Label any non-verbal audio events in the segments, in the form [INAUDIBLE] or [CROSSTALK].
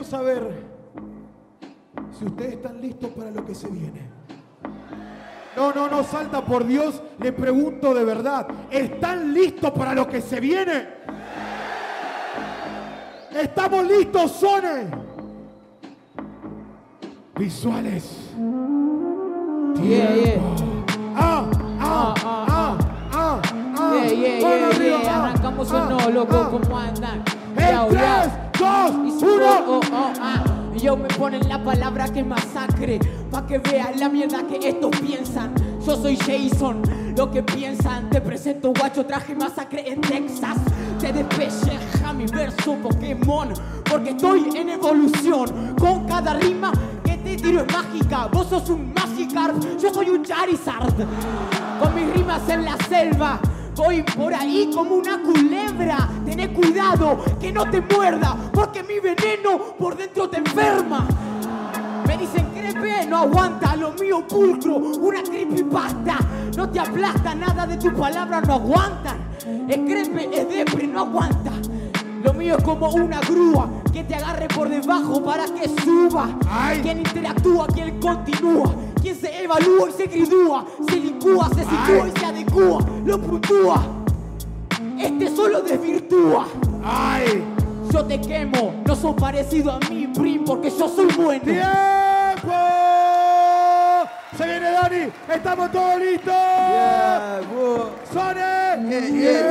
quiero saber si ustedes están listos para lo que se viene. No, no, no, salta por Dios. Le pregunto de verdad. ¿Están listos para lo que se viene? ¿Estamos listos, Sone? Visuales. Yeah, yeah. Ah, ah, Ah, ah, ah, ah, ah. Yeah, yeah, Mano yeah, arriba, yeah. ah, Arrancamos o ah, no, loco, ah. ¿cómo andan? En Yao, tres, yao. dos, Y si uno. oh, oh, oh, ah. Yo me ponen la palabra que masacre Pa' que vean la mierda que estos piensan Yo soy Jason, lo que piensan Te presento guacho, traje masacre en Texas Te despelleja mi verso Pokémon Porque estoy en evolución Con cada rima que te tiro es mágica Vos sos un Magikarp, yo soy un Charizard Con mis rimas en la selva Voy por ahí como una culebra. Tené cuidado que no te muerda, porque mi veneno por dentro te enferma. Me dicen crepe, no aguanta lo mío pulcro, una creepypasta. No te aplasta, nada de tus palabras no aguantan. El crepe es depre, no aguanta. Lo mío es como una grúa que te agarre por debajo para que suba. Ay. Quien interactúa, quien continúa, quien se evalúa y se gridúa, se licúa, se sitúa y se adecúa, lo puntúa. Este solo desvirtúa. ¡Ay! Yo te quemo, no sos parecido a mí, Prim, porque yo soy bueno. ¡Tiempo! Se viene Dani, estamos todos listos. Yeah. Sone. Yeah, yeah,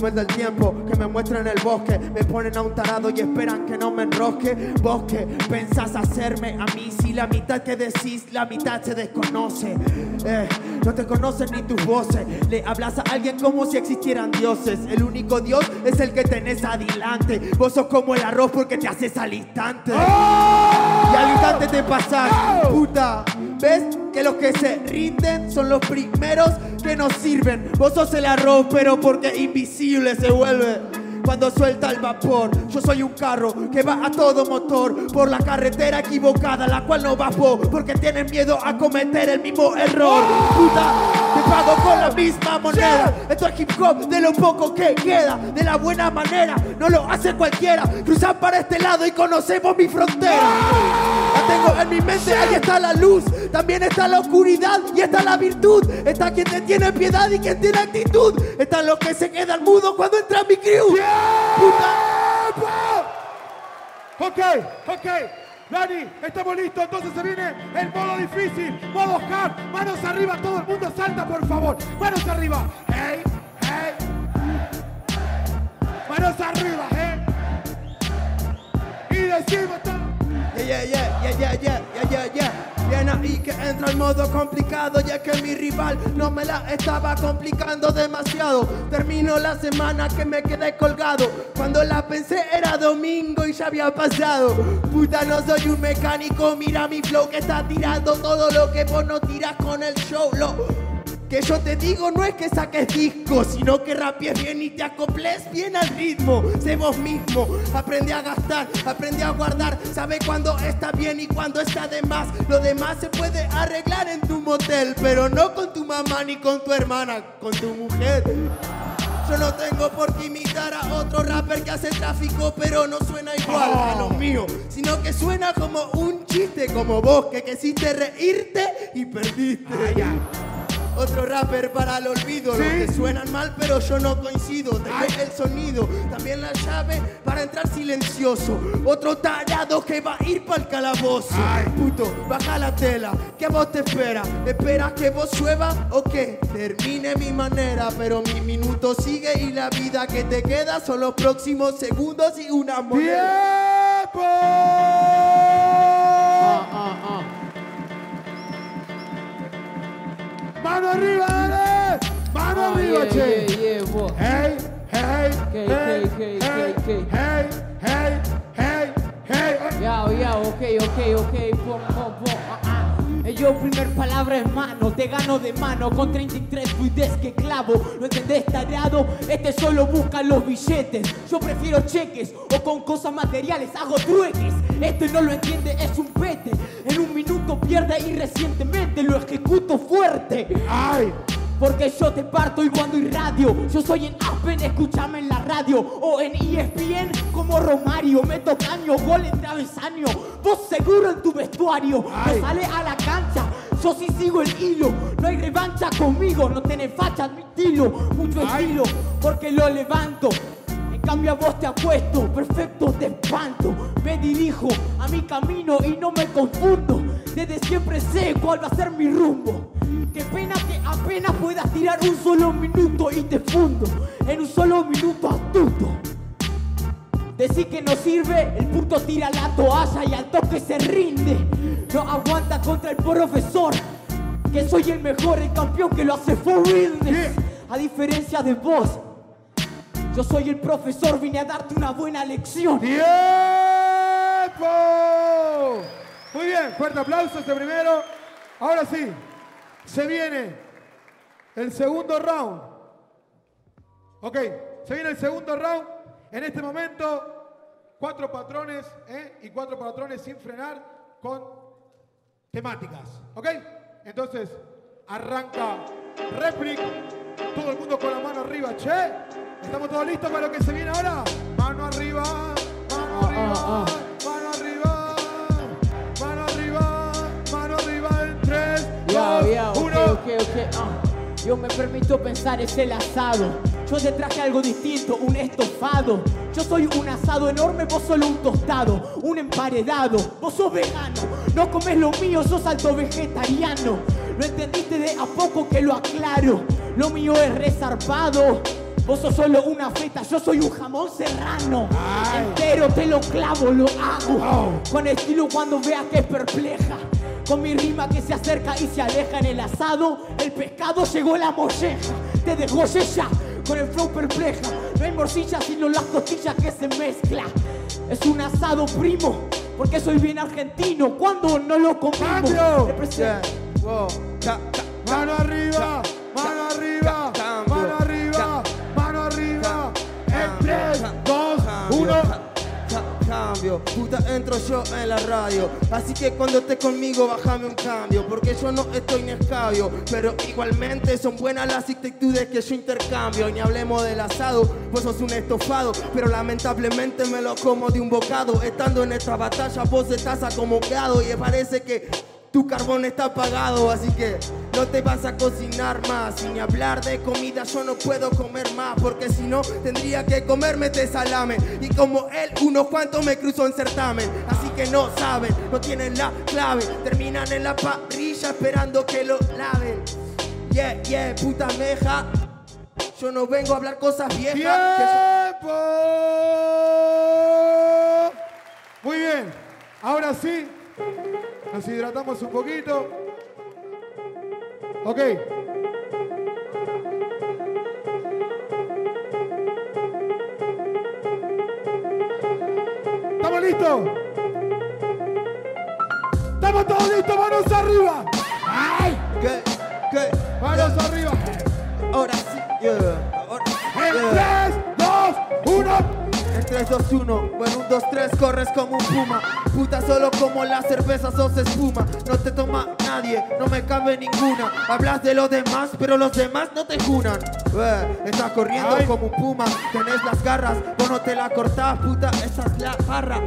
muerda el tiempo, que me muestren el bosque. Me ponen a un tarado y esperan que no me enrosque. Bosque, pensás hacerme a mí. Si la mitad que decís, la mitad se desconoce. Eh, no te conocen ni tus voces. Le hablas a alguien como si existieran dioses. El único Dios es el que tenés adelante. Vos sos como el arroz porque te haces al instante. Y al instante te pasas, puta. ¿Ves? Que los que se rinden son los primeros que nos sirven. Vos sos el arroz, pero porque invisible se vuelve. Cuando suelta el vapor, yo soy un carro que va a todo motor por la carretera equivocada, la cual no va vos, porque tienes miedo a cometer el mismo error. Puta, te pago con la misma moneda. Esto es hip hop de lo poco que queda, de la buena manera. No lo hace cualquiera. Cruzar para este lado y conocemos mi frontera. Tengo en mi mente, ahí está la luz. También está la oscuridad y está la virtud. Está quien te tiene piedad y quien tiene actitud. Están los que se quedan mudos cuando entra mi crew. Ok, ok. Dani, estamos listos. Entonces se viene el modo difícil, modo hard. Manos arriba, todo el mundo salta, por favor. Manos arriba. Hey, hey. Manos arriba, hey. Y decimos todo. Yeah, yeah, yeah, yeah, yeah, yeah, yeah. Bien ahí que entra el modo complicado, ya que mi rival no me la estaba complicando demasiado. Termino la semana que me quedé colgado. Cuando la pensé era domingo y ya había pasado. Puta, no soy un mecánico, mira mi flow que está tirando todo lo que vos no tiras con el show. Lo que yo te digo no es que saques discos, sino que rapies bien y te acoples bien al ritmo. Sé vos mismo, aprende a gastar, aprende a guardar, sabe cuándo está bien y cuándo está de más. Lo demás se puede arreglar en tu motel, pero no con tu mamá ni con tu hermana, con tu mujer. Yo no tengo por qué imitar a otro rapper que hace tráfico, pero no suena igual a lo mío, sino que suena como un chiste, como vos que quisiste reírte y perdiste. Otro rapper para el olvido, los que suenan mal pero yo no coincido. Tengo el sonido, también la llave para entrar silencioso. Otro tallado que va a ir para el calabozo. Puto, baja la tela, que a vos te espera. ¿Esperas que vos llueva o que termine mi manera? Pero mi minuto sigue y la vida que te queda son los próximos segundos y una moneda. ¡Tiempo! ¡Mano arriba, dale! ¡Mano Ah, arriba, yeah, che! yeah, yeah, boy. Hey, hey, Ok, hey, ok, ok, hey, ok, ok. hey, hey, hey, hey. Ya, ya, ok, ok, ok, pom, pom, pom, ah, ah. Yo primer palabra en mano, te gano de mano con 33 fluidez que clavo. ¿No entendés, tareado? Este solo busca los billetes. Yo prefiero cheques o con cosas materiales hago trueques. Este no lo entiende, es un pete. En un minuto pierde y recientemente lo ejecuto fuerte. ¡Ay! Porque yo te parto y cuando hay radio Yo soy en Aspen, escúchame en la radio O en ESPN como Romario Meto caño, gol en travesaño Vos seguro en tu vestuario. No sale a la cancha yo sí sigo el hilo, no hay revancha conmigo, no tenés facha, admitilo, mucho estilo, porque lo levanto. En cambio a vos te apuesto, perfecto te espanto. Me dirijo a mi camino y no me confundo. Desde siempre sé cuál va a ser mi rumbo. Qué pena que apenas puedas tirar un solo minuto y te fundo. En un solo minuto astuto. Decir que no sirve, el puto tira la toalla y al toque se rinde. No aguanta contra el profesor, que soy el mejor, el campeón que lo hace for realness. A diferencia de vos, yo soy el profesor, vine a darte una buena lección. ¡Tiempo! Muy bien, fuerte aplauso este primero. Ahora sí, se viene el segundo round. Ok, se viene el segundo round. En este momento, cuatro patrones ¿eh? y cuatro patrones sin frenar con temáticas. ¿Ok? Entonces, arranca Replic. Todo el mundo con la mano arriba, che. ¿Estamos todos listos para lo que se viene ahora? Mano arriba, mano arriba, ah. mano arriba, Yo me permito pensar, es el asado. Yo te traje algo distinto, un estofado. Yo soy un asado enorme, vos solo un tostado, un emparedado. Vos sos vegano, no comes lo mío, sos alto vegetariano. Lo entendiste de a poco que lo aclaro. Lo mío es resarpado. Vos sos solo una feta, yo soy un jamón serrano. Ay. Entero te lo clavo, lo hago. Oh. Con estilo cuando veas que es perpleja. Con mi rima que se acerca y se aleja en el asado, el pescado llegó la molleja. Te dejó ya con el flow perpleja. No hay morcilla sino las costillas que se mezcla. Es un asado primo, porque soy bien argentino. Cuando no lo comimos, ¡Cambio! representa- puta entro yo en la radio. Así que cuando estés conmigo bájame un cambio Porque yo no estoy ni escabio Pero igualmente son buenas las actitudes que yo intercambio. Ni hablemos del asado, vos sos un estofado Pero lamentablemente me lo como de un bocado. Estando en esta batalla vos estás acomodado Y parece que tu carbón está apagado, así que no te vas a cocinar más. Ni hablar de comida, yo no puedo comer más. Porque si no, tendría que comerme este salame. Y como él, unos cuantos me cruzó en certamen. Así que no saben, no tienen la clave. Terminan en la parrilla esperando que lo laven. Yeah, yeah, puta meja. Yo no vengo a hablar cosas viejas. ¡Tiempo! Muy bien, ahora sí, nos hidratamos un poquito. Ok. ¿Estamos listos? ¿Estamos todos listos? ¡Manos arriba! ¡Ay! ¿Qué? ¿Qué? ¡Manos arriba! Ahora sí, yeah. 3, 2, 1, bueno, 1, 2, 3, corres como un puma. Puta, solo como la cerveza sos espuma. No te toma nadie, no me cabe ninguna. Hablas de los demás, pero los demás no te juran. Eh, estás corriendo Ay. como un puma, tenés las garras, vos no te la cortás, puta, esa es la barra.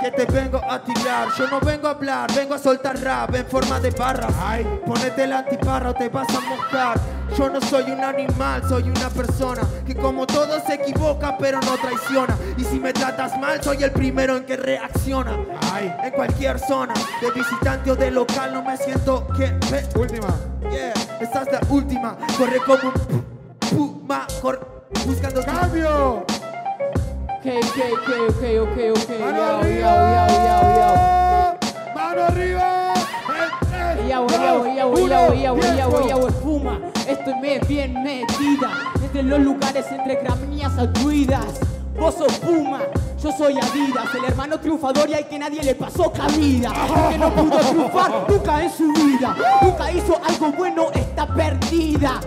Que te vengo a tirar, yo no vengo a hablar, vengo a soltar rap en forma de barras. Ay. Ponete la antiparra o te vas a mojar. Yo no soy un animal, soy una persona que como todo se equivoca pero no traiciona. Y si me tratas mal, soy el primero en que reacciona. Ay. En cualquier zona, de visitante o de local, no me siento que me... Última. Yeah, esta es la última. Corre como un puma, cor- buscando ¡Cambio! Ok, ok, ok, ok, ok, ok. ¡Mano arriba! ¡Mano arriba! En tres, Ya voy, dos, ya voy, ya voy, ya uno, voy, ya voy, ya tiempo. voy, ya voy, espuma. Estoy bien metida entre los lugares, entre gramíneas druidas. Vos sos Puma, yo soy Adidas, el hermano triunfador y al que nadie le pasó cabida. Que no pudo triunfar nunca en su vida, nunca hizo algo bueno, está perdida.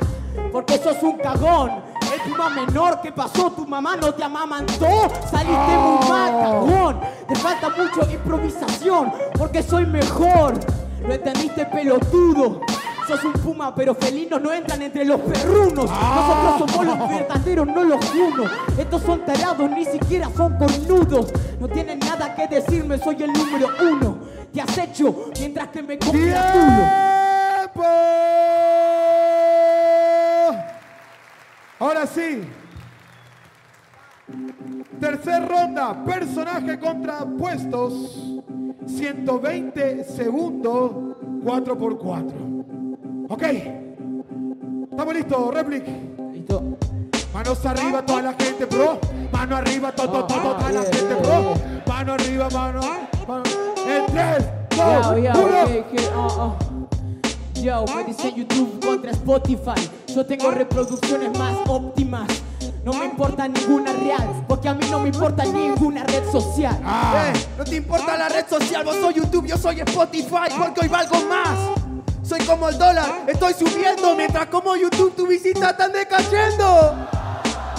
Porque sos un cagón, el Puma menor que pasó, tu mamá no te amamantó, saliste muy mal, cagón. Te falta mucho improvisación, porque soy mejor. ¿Lo entendiste, pelotudo? Sos un puma, pero felinos no entran entre los perrunos. Nosotros somos los verdaderos, no los unos. Estos son tarados, ni siquiera son cornudos. No tienen nada que decirme, soy el número uno. Te acecho mientras que me culo. ¡Tiempo! Ahora sí. Tercer ronda, personaje contra puestos. 120 segundos, 4 por 4 Ok. ¿Estamos listos, Replic? Listo. Manos arriba, toda la gente, bro. Mano arriba, todo, todo, toda la gente, bro. Mano arriba, mano. mano. En 3, 2, Yo, yo, 1. que, que, oh, oh. Yo, me dice YouTube contra Spotify. Yo tengo reproducciones más óptimas. No me importa ninguna real, porque a mí no me importa ninguna red social. Eh, no te importa la red social, vos soy YouTube, yo soy Spotify, porque hoy valgo más. Soy como el dólar, estoy subiendo, mientras como YouTube tu visita están decayendo.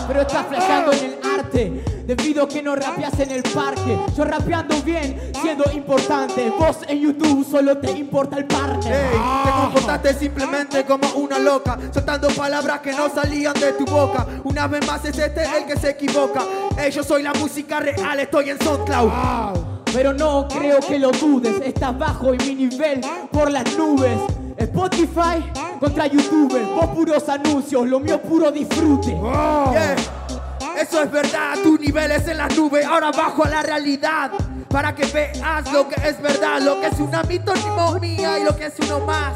Pero estás flasheando en el arte, debido a que no rapeas en el parque. Yo rapeando bien, siendo importante. Vos en YouTube solo te importa el partner. Ey, te comportaste simplemente como una loca, soltando palabras que no salían de tu boca. Una vez más es este el que se equivoca. Ey, yo soy la música real, estoy en SoundCloud. Pero no creo que lo dudes, estás bajo en mi nivel por las nubes. Spotify contra YouTube, vos puros anuncios, lo mío puro disfrute. Yeah. Eso es verdad, tu nivel es en las nubes, ahora bajo a la realidad. Para que veas lo que es verdad, lo que es una mía y lo que es uno más.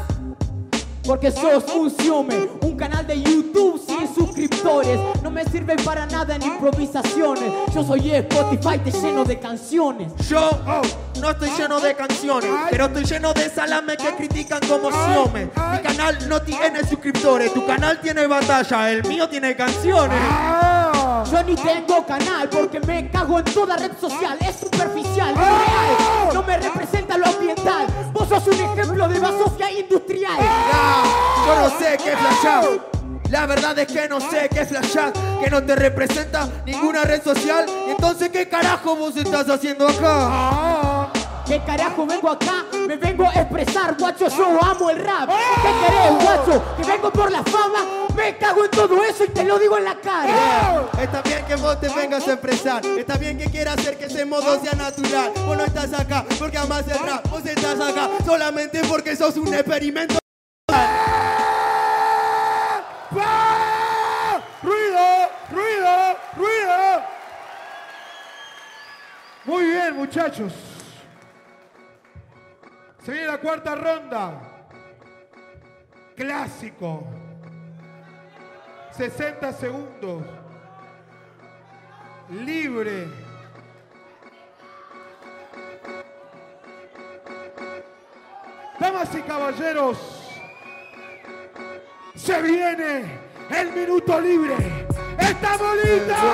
Porque sos un Xiome, un canal de YouTube sin suscriptores. No me sirve para nada en improvisaciones. Yo soy Spotify, te lleno de canciones. Yo no estoy lleno de canciones, pero estoy lleno de salame que critican como Xiome. Mi canal no tiene suscriptores, tu canal tiene batalla, el mío tiene canciones. Yo ni tengo canal porque me cago en toda red social. Es superficial, no real. No me representa lo ambiental. Vos sos un ejemplo de basofia industrial. Ya, yo no sé qué flashar. La verdad es que no sé qué flashar, que no te representa ninguna red social. Entonces, ¿qué carajo vos estás haciendo acá? ¿Qué carajo vengo acá? Me vengo a expresar, guacho, yo amo el rap. ¿Qué querés, guacho? Que vengo por la fama. Me cago en todo eso y te lo digo en la cara. Está bien que vos te vengas a expresar, está bien que quieras hacer que ese modo sea natural. Vos no estás acá porque amas el rap, vos estás acá solamente porque sos un experimento. ¡Ruido! ¡Ruido! ¡Ruido! Muy bien, muchachos. Se viene la cuarta ronda. Clásico. 60 segundos. Libre. Damas y caballeros, se viene el minuto libre. ¡Estamos listos!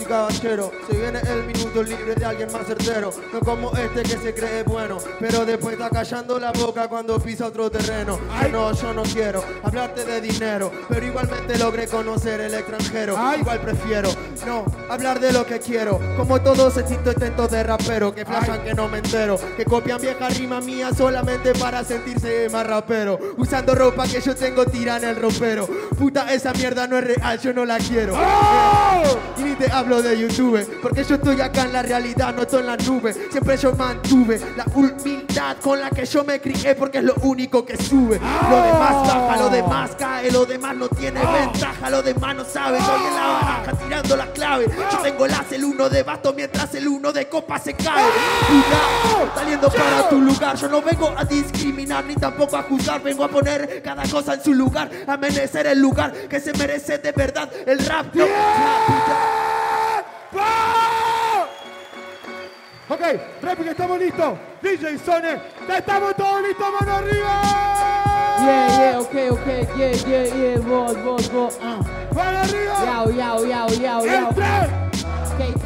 Y caballeros, se viene el minuto libre de alguien más certero. No como este que se cree bueno, pero después está callando la boca cuando pisa otro terreno. Que no, yo no quiero hablarte de dinero, pero igualmente logré conocer el extranjero. Ay. Igual prefiero no hablar de lo que quiero. Como todos estos intentos de rapero que flashan que no me entero, que copian vieja rima mía solamente para sentirse más rapero. Usando ropa que yo tengo tira en el ropero. Puta, esa mierda no es real, yo no la quiero. Y ni te hablo de YouTube, porque yo estoy acá en la realidad, no estoy en la nube. Siempre yo mantuve la humildad con la que yo me crié, porque es lo único que sube. Lo demás baja, lo demás cae, lo demás no tiene ventaja, lo demás no sabe. Estoy en la baraja tirando la clave. Yo tengo las el uno de basto mientras el uno de copa se cae. Puta, saliendo para tu lugar, yo no vengo a discriminar ni tampoco a juzgar, vengo a poner cada cosa en su lugar, a merecer el lugar que se merece de verdad el rap. No, Ok, réplica, estamos listos. DJ Sone, estamos todos listos, mano arriba. Yeah, yeah, ok, ok, yeah, yeah, yeah, vos, vos, vos, ah. Mano arriba. Yao, yao, yao, yao, yao.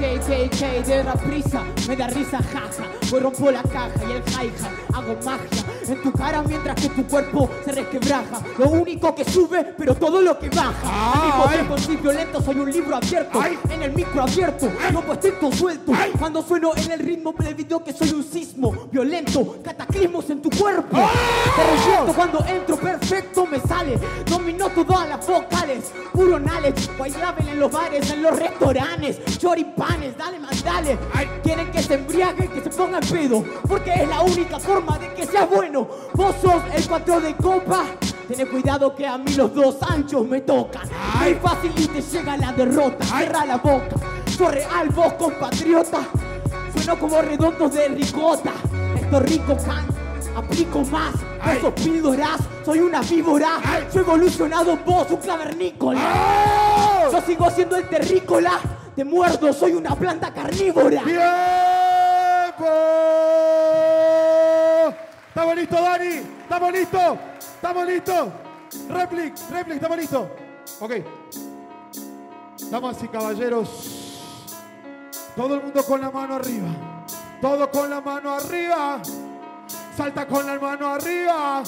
El tren. K, K, K, K, de la prisa, me da risa, jaja. Voy rompo la caja y el hi-hat, hago magia en tu cara mientras que tu cuerpo se resquebraja. Lo único que sube, pero todo lo que baja. Mismo Ay. tiempo soy violento, soy un libro abierto, Ay. en el micro abierto, no pues tengo suelto. Ay. Cuando sueno en el ritmo, me video que soy un sismo violento, cataclismos en tu cuerpo. ¡Ah! Te reviento cuando entro, perfecto me sale. Domino todas las vocales, puro knowledge. En los bares, en los restaurantes. Choripanes, dale más, dale. Quieren que se embriaguen, que se pongan pedo. Porque es la única forma de que seas bueno. Vos sos el cuatro de copa. Tened cuidado que a mí los dos anchos me tocan. Muy fácil y te llega la derrota. Cierra la boca. Soy real, vos compatriota. Sueno como redondos de ricota. Esto rico can, aplico más. Sos píldoras, soy una víbora. Soy evolucionado, vos un clavernícola. ¡Oh! Yo sigo siendo el terrícola. Te muerdo, soy una planta carnívora. ¡Tiempo! ¿Estamos listos, Dani? ¿Estamos listos? ¿Estamos listos? Replic, replic, ¿estamos listos? Ok. Damas y caballeros, todo el mundo con la mano arriba. Todo con la mano arriba. Salta con la mano arriba.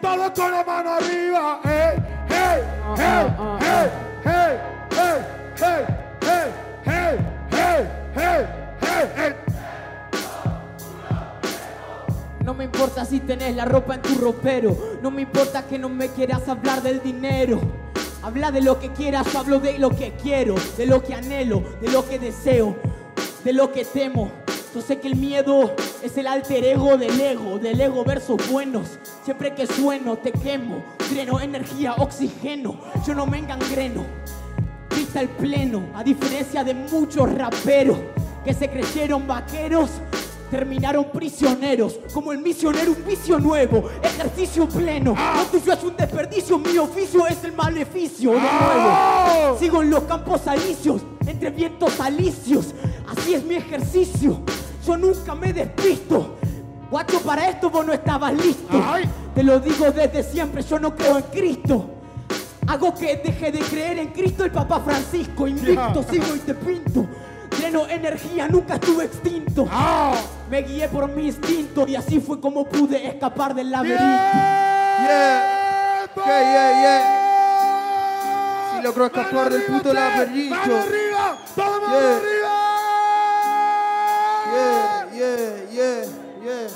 Todo con la mano arriba. ¡Hey! ¡Hey! ¡Hey! ¡Hey! ¡Hey! ¡Hey! ¡Hey! ¡Hey! ¡Hey! ¡Hey! ¡Hey! ¡Hey! No me importa si tenés la ropa en tu ropero. No me importa que no me quieras hablar del dinero. Habla de lo que quieras, hablo de lo que quiero, de lo que anhelo, de lo que deseo, de lo que temo. Yo sé que el miedo es el alter ego del ego, del ego versos buenos. Siempre que sueno te quemo, dreno energía, oxígeno. Yo no me engangreno. El pleno, a diferencia de muchos raperos que se creyeron vaqueros, terminaron prisioneros. Como el misionero, un vicio nuevo, ejercicio pleno. Lo tuyo es un desperdicio, mi oficio es el maleficio de nuevo. Sigo en los campos alicios, entre vientos alicios. Así es mi ejercicio, yo nunca me despisto. Guacho, para esto vos no estabas listo. Te lo digo desde siempre, yo no creo en Cristo. Hago que deje de creer en Cristo el Papa Francisco. Invicto, Ya. sigo y te pinto. Lleno energía, nunca estuve extinto. ¡Ah! Me guié por mi instinto y así fue como pude escapar del laberinto. Yeah. Yeah, yeah, Sí logró escapar ¡Mano del puto Tren! laberinto. ¡Mano arriba! ¡Todo mano Yeah. arriba! Yeah, yeah, yeah, yeah.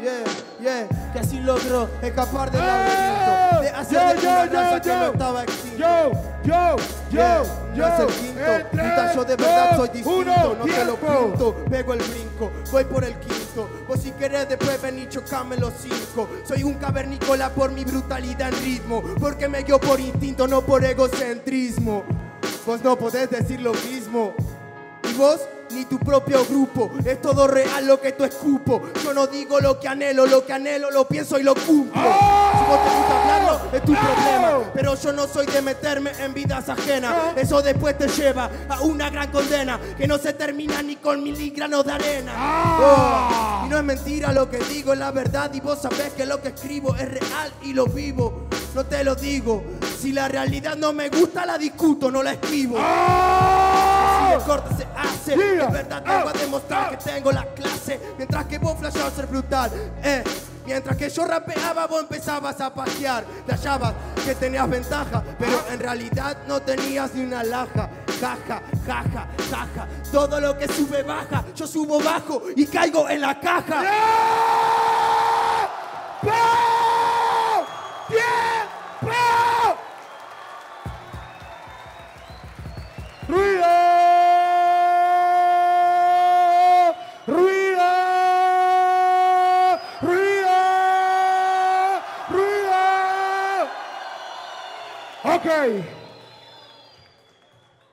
Yeah, yeah, que así logró escapar del laberinto, de Yo, yo, raza yo, que no yo. estaba extinto. Yo, yo, yo, Yeah, yo. no es el quinto, En tres, puta, yo de verdad soy distinto, uno, no te lo pinto, pego el brinco, voy por el quinto, vos si querés después ven y chocame los cinco, soy un cavernícola por mi brutalidad en ritmo, porque me guío por instinto, no por egocentrismo, vos no podés decir lo mismo, y vos ni tu propio grupo, es todo real lo que tú escupo, yo no digo lo que anhelo, lo que anhelo lo pienso y lo cumplo, si vos te gusta hablarlo es tu problema, pero yo no soy de meterme en vidas ajenas. Eso después te lleva a una gran condena que no se termina ni con miligranos de arena. Ah. Oh, y no es mentira lo que digo, es la verdad. Y vos sabés que lo que escribo es real y lo vivo. No te lo digo. Si la realidad no me gusta, la discuto, no la escribo. Si ¡Ah! el corte se hace, Yeah. es verdad, vengo a Ah. demostrar que tengo la clase. Mientras que vos flasheabas ser brutal, eh. Mientras que yo rapeaba, vos empezabas a pasear. Flasheabas que tenías ventaja, pero en realidad no tenías ni una laja. Jaja, jaja, jaja. Todo lo que sube baja, yo subo bajo y caigo en la caja. ¡Tiempo!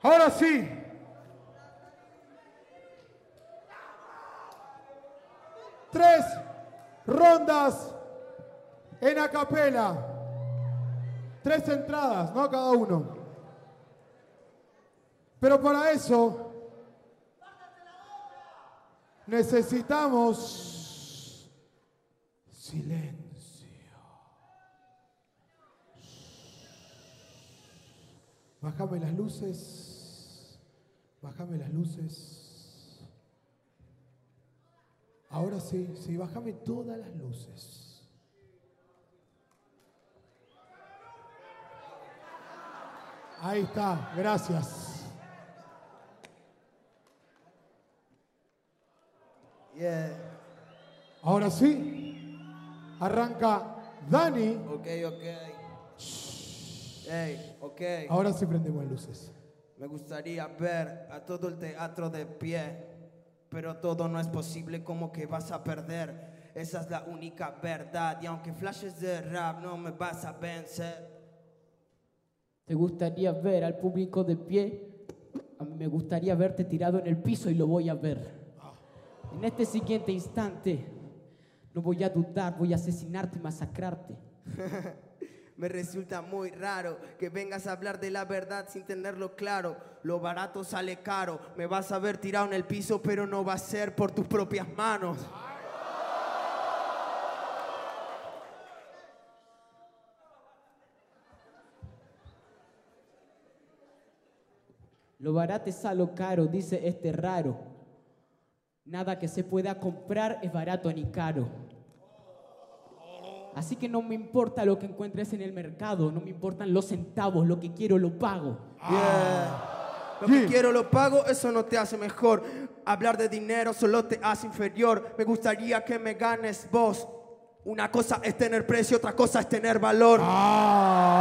Ahora sí. Tres rondas en acapela. Tres entradas, ¿no? Cada uno. Pero para eso Necesitamos silencio. Bájame las luces. Bájame las luces. Ahora sí, sí, bájame todas las luces. Ahí está, gracias. Yeah. Ahora sí, arranca Dani. Ok, ok. Hey, ok. Ahora sí prendemos luces. Me gustaría ver a todo el teatro de pie, pero todo no es posible como que vas a perder. Esa es la única verdad y aunque flashes de rap no me vas a vencer. ¿Te gustaría ver al público de pie? A mí me gustaría verte tirado en el piso y lo voy a ver. En este siguiente instante, no voy a dudar, voy a asesinarte y masacrarte. [LAUGHS] Me resulta muy raro que vengas a hablar de la verdad sin tenerlo claro. Lo barato sale caro. Me vas a ver tirado en el piso, pero no va a ser por tus propias manos. Lo barato es a lo caro, dice este raro. Nada que se pueda comprar es barato ni caro. Así que no me importa lo que encuentres en el mercado, no me importan los centavos, lo que quiero lo pago. Yeah. Lo que quiero lo pago, eso no te hace mejor. Hablar de dinero solo te hace inferior. Me gustaría que me ganes vos. Una cosa es tener precio, otra cosa es tener valor. Ah.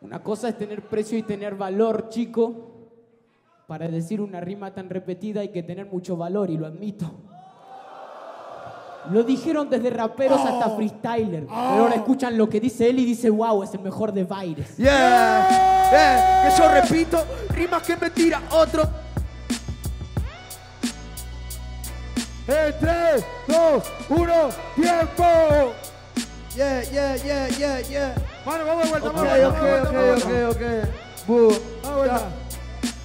Una cosa es tener precio y tener valor, chico. Para decir una rima tan repetida hay que tener mucho valor y lo admito. Lo dijeron desde raperos hasta freestyler. Pero ahora escuchan lo que dice él y dice, wow, es el mejor de Baires. Yeah, yeah, que yo repito, rimas que me tira otro. En 3, 2, 1, tiempo. Yeah, yeah, yeah, yeah, yeah. Mano, vamos de vuelta, Ok, vamos de ok, vuelta, ok, vamos de ok, vuelta. ok. Bu, Vamos de vuelta.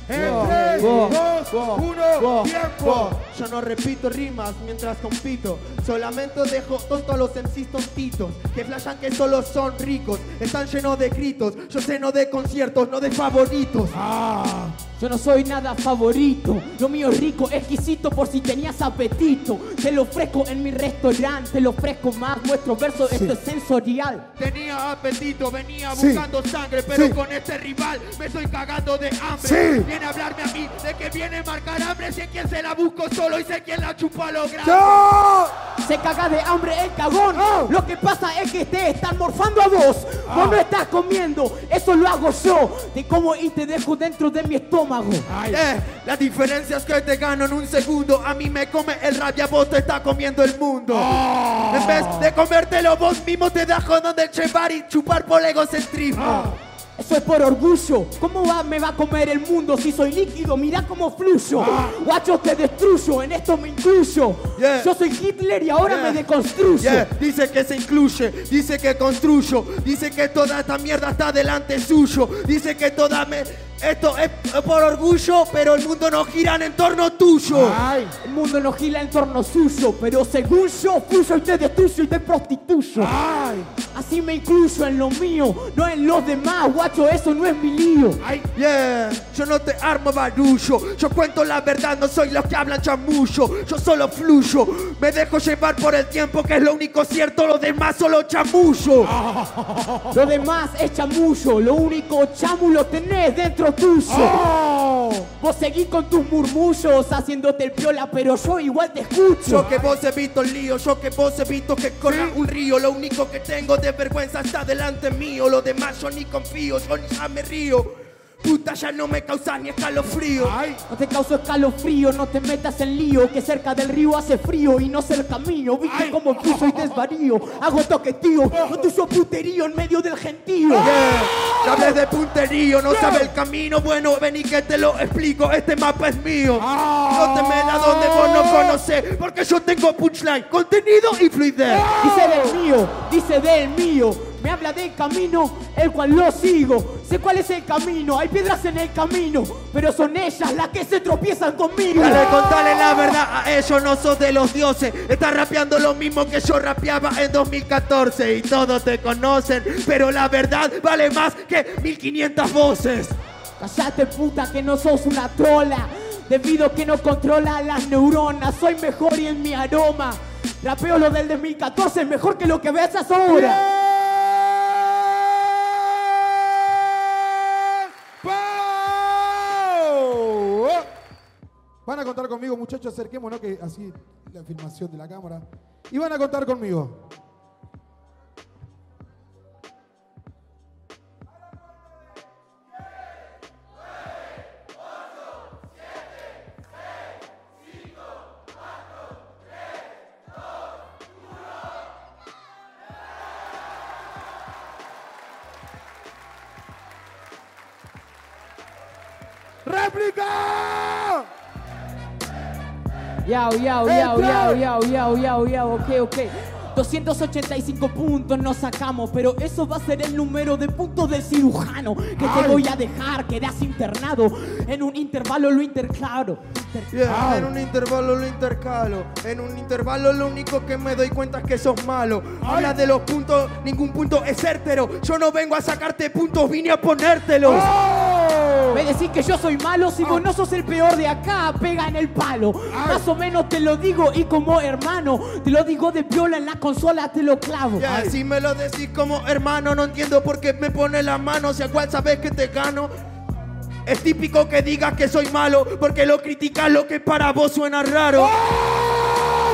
En Wow, 3, wow, 2, wow, 1, wow, tiempo. Yo no repito rimas mientras compito. Solamente dejo tonto a los MCs tontitos. Que flashan que solo son ricos. Están llenos de gritos. Yo sé no de conciertos, no de favoritos. Ah. Yo no soy nada favorito, lo mío es rico, exquisito por si tenías apetito. Te lo ofrezco en mi restaurante, te lo ofrezco más, vuestro verso, esto es sensorial. Tenía apetito, venía Sí. buscando sangre, pero Sí. con este rival me estoy cagando de hambre. Sí. Viene a hablarme a mí de que viene a marcar hambre. Sé quién se la busco solo y sé quién la chupa a lo grande. Se caga de hambre el cagón. Oh. Lo que pasa es que te están morfando a vos. Vos no estás comiendo, eso lo hago yo. Te como y te dejo dentro de mi estómago. Eh, la diferencia es que te gano en un segundo. A mí me come el rap y a vos te está comiendo el mundo. En vez de comértelo vos mismo, te dejo donde chevar y chupar por egocentrismo. Eso es por orgullo. ¿Cómo va, me va a comer el mundo si soy líquido? Mira cómo fluyo. Guacho, te destruyo, en esto me incluyo. Yeah. Yo soy Hitler y ahora Yeah. me deconstruyo. Yeah, Dice que se incluye, dice que construyo, dice que toda esta mierda está delante suyo, dice que toda me... Esto es por orgullo, pero el mundo no gira en torno tuyo. Ay. El mundo no gira en torno suyo, pero según yo, fluyo y te destruyo y te prostituyo. Ay. Así me incluyo en lo mío, no en los demás, guacho, eso no es mi lío. Ay. Yeah, yo no te armo barullo, yo cuento la verdad, no soy los que hablan chamullo, yo solo fluyo, me dejo llevar por el tiempo que es lo único cierto, lo demás solo chamullo. [LAUGHS] Lo demás es chamullo, lo único chamu lo tenés dentro tuyo. Oh. Vos seguís con tus murmullos, haciéndote el piola, pero yo igual te escucho. Yo que vos evito el lío, yo que vos evito que corra un río, lo único que tengo de vergüenza está delante mío, lo demás yo ni confío, yo ni ya me río. Puta, ya no me causas ni escalofrío. Ay. No te causo escalofrío, no te metas en lío, que cerca del río hace frío y no cerca mío. Viste Ay. cómo fluyo y desvarío, hago toquetío, no te uso puterío en medio del gentío. Yeah. Ya hablé de punterío, no sabe el camino. Bueno, ven y que te lo explico. Este mapa es mío. No te metas donde vos no conocés. Porque yo tengo punchline, contenido y fluidez. Dice del mío, dice del mío. Me habla del camino, el cual lo sigo. Sé cuál es el camino, hay piedras en el camino, pero son ellas las que se tropiezan conmigo. Dale, contale la verdad a ellos, no sos de los dioses. Estás rapeando lo mismo que yo rapeaba en 2014 y todos te conocen, pero la verdad vale más que 1500 voces. Callate puta que no sos una trola Debido que no controla las neuronas Soy mejor y en mi aroma Rapeo lo del 2014 es mejor que lo que ves ahora Van a contar conmigo, muchachos, acerquémonos que así la filmación de la cámara. Y van a contar conmigo. ¡Réplica! Yao, yao, yao, yao, yao, yao, yao, yao, ok, ok. 285 puntos nos sacamos, pero eso va a ser el número de puntos del cirujano que te voy a dejar, quedas internado. En un intervalo lo interclaro. Yeah, en un intervalo lo intercalo. En un intervalo lo único que me doy cuenta es que sos malo. Habla de los puntos, ningún punto es certero. Yo no vengo a sacarte puntos, vine a ponértelos. ¡Oh! Me decís que yo soy malo, si vos no sos el peor de acá, pega en el palo. Más o menos te lo digo y como hermano, te lo digo de viola en la consola, te lo clavo. Yeah, si me lo decís como hermano, no entiendo por qué me pone la mano, si a cual sabes que te gano. Es típico que digas que soy malo porque lo criticas lo que para vos suena raro.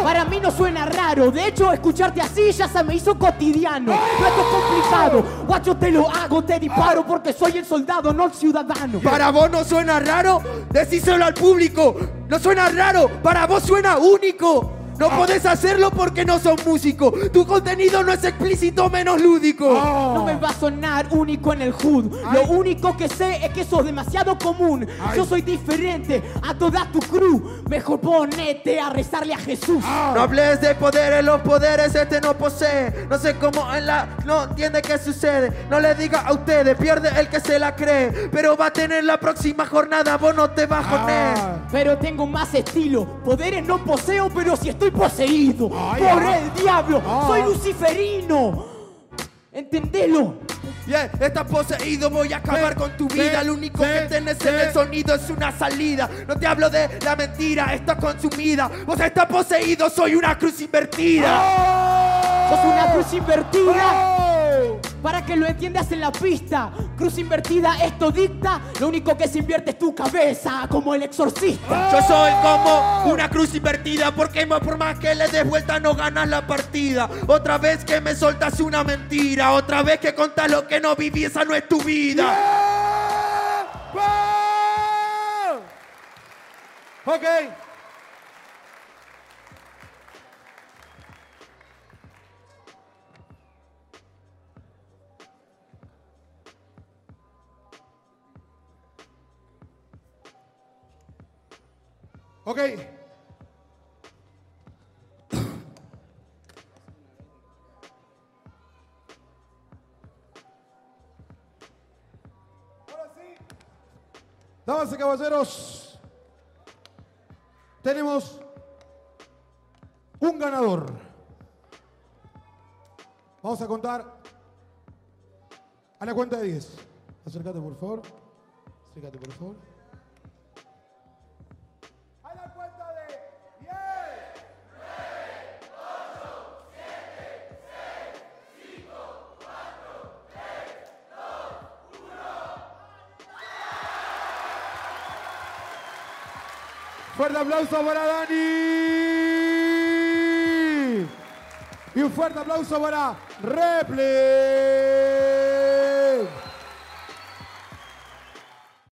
Para mí no suena raro, de hecho escucharte así ya se me hizo cotidiano. No es complicado, guacho te lo hago, te disparo porque soy el soldado, no el ciudadano. Para vos no suena raro, decíselo al público. No suena raro, para vos suena único. No podés hacerlo porque no sos músico. Tu contenido no es explícito menos lúdico. No me va a sonar único en el hood. Lo único que sé es que sos demasiado común. Yo soy diferente a toda tu crew. Mejor ponete a rezarle a Jesús. No hables de poderes, los poderes este no posee. No sé cómo en la. No entiende qué sucede. No le diga a ustedes, pierde el que se la cree. Pero va a tener la próxima jornada, vos no te bajones. Pero tengo más estilo. Poderes no poseo, pero si estoy poseído por el diablo. Soy luciferino. Entendelo. Yeah, estás poseído, voy a acabar con tu vida. Lo único que tenés en el sonido es una salida. No te hablo de la mentira, está consumida. Vos estás poseído, soy una cruz invertida. Sos una cruz invertida. Para que lo entiendas en la pista, cruz invertida esto dicta. Lo único que se invierte es tu cabeza, como el exorcista. Yo soy como una cruz invertida, porque más por más que le des vuelta no ganas la partida. Otra vez que me soltas una mentira, otra vez que contás lo que no viví, esa no es tu vida. Ok. Ok. Ahora. Damas y caballeros, tenemos un ganador. Vamos a contar a la cuenta de 10. Acércate, por favor. Acércate, por favor. Aplauso para Dani. Y un fuerte aplauso para Replay.